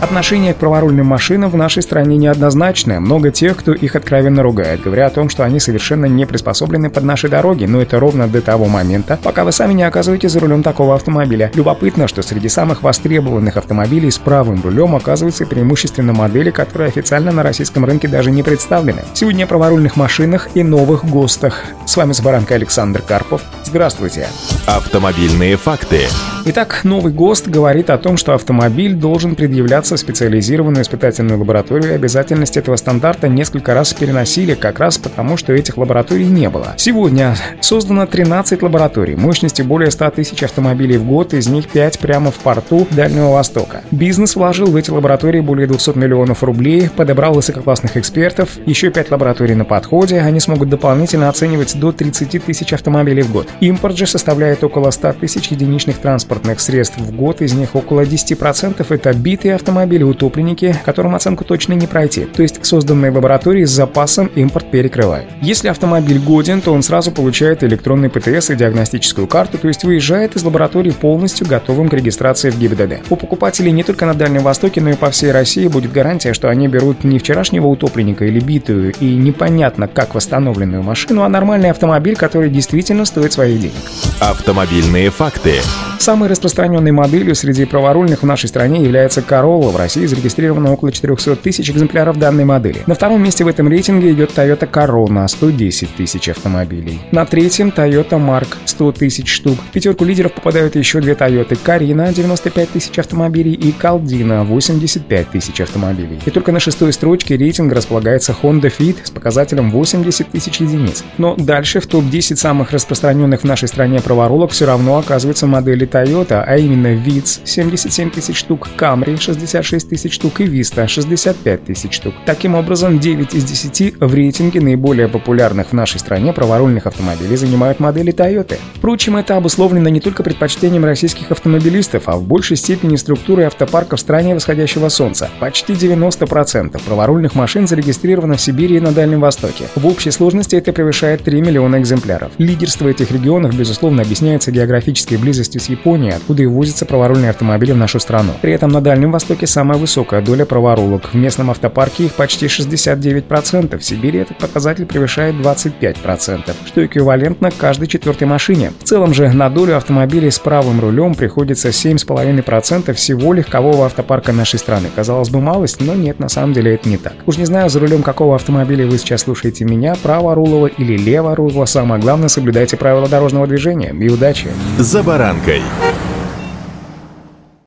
Отношение к праворульным машинам в нашей стране неоднозначное. Много тех, кто их откровенно ругает, говоря о том, что они совершенно не приспособлены под наши дороги, но это ровно до того момента, пока вы сами не оказываетесь за рулем такого автомобиля. Любопытно, что среди самых востребованных автомобилей с правым рулем оказываются преимущественно модели, которые официально на российском рынке даже не представлены. Сегодня о праворульных машинах и новых ГОСТах. С вами Забаранка Александр Карпов. Здравствуйте. Автомобильные факты. Итак, новый ГОСТ говорит о том, что автомобиль должен предъявляться в специализированную испытательную лабораторию, обязательность этого стандарта несколько раз переносили, как раз потому, что этих лабораторий не было. Сегодня создано 13 лабораторий, мощностью более 100 тысяч автомобилей в год, из них 5 прямо в порту Дальнего Востока. Бизнес вложил в эти лаборатории более 200 миллионов рублей, подобрал высококлассных экспертов, еще 5 лабораторий на подходе, они смогут дополнительно оценивать до 30 тысяч автомобилей в год. Импорт же составляет около 100 тысяч единичных транспортных средств в год, из них около 10% это битые автомобили, утопленники, которым оценку точно не пройти, то есть созданные в лаборатории с запасом импорт перекрывает. Если автомобиль годен, то он сразу получает электронный ПТС и диагностическую карту, то есть выезжает из лаборатории полностью готовым к регистрации в ГИБДД. У покупателей не только на Дальнем Востоке, но и по всей России будет гарантия, что они берут не вчерашнего утопленника или битую и непонятно как восстановленную машину, а нормальный автомобиль, который действительно стоит своих денег. Автомобильные факты. Самой распространенной моделью среди праворульных в нашей стране является Corolla. В России зарегистрировано около 400 тысяч экземпляров данной модели. На втором месте в этом рейтинге идет Toyota Corona 110 тысяч автомобилей. На третьем Toyota Mark 100 тысяч штук. В пятерку лидеров попадают еще две Toyota Carina 95 тысяч автомобилей и Caldina 85 тысяч автомобилей. И только на шестой строчке рейтинга располагается Honda Fit с показателем 80 тысяч единиц. Но дальше в топ-10 самых распространенных в нашей стране праворулок все равно оказываются модели Toyota, а именно Vitz 77 тысяч штук, Camry 66 тысяч штук и Vista 65 тысяч штук. Таким образом, 9 из 10 в рейтинге наиболее популярных в нашей стране праворульных автомобилей занимают модели Toyota. Впрочем, это обусловлено не только предпочтением российских автомобилистов, а в большей степени структурой автопарка в стране восходящего солнца. Почти 90% праворульных машин зарегистрировано в Сибири и на Дальнем Востоке. В общей сложности это превышает 3 миллиона экземпляров. Лидерство этих регионов, безусловно, объясняется географической близостью с Японии, откуда и возятся праворульные автомобили в нашу страну. При этом на Дальнем Востоке самая высокая доля праворулок. В местном автопарке их почти 69%. В Сибири этот показатель превышает 25%, что эквивалентно каждой четвертой машине. В целом же на долю автомобилей с правым рулем приходится 7,5% всего легкового автопарка нашей страны. Казалось бы, малость, но нет, на самом деле это не так. Уж не знаю, за рулем какого автомобиля вы сейчас слушаете меня, праворулого или леворулого, самое главное, соблюдайте правила дорожного движения. И удачи! «За баранкой».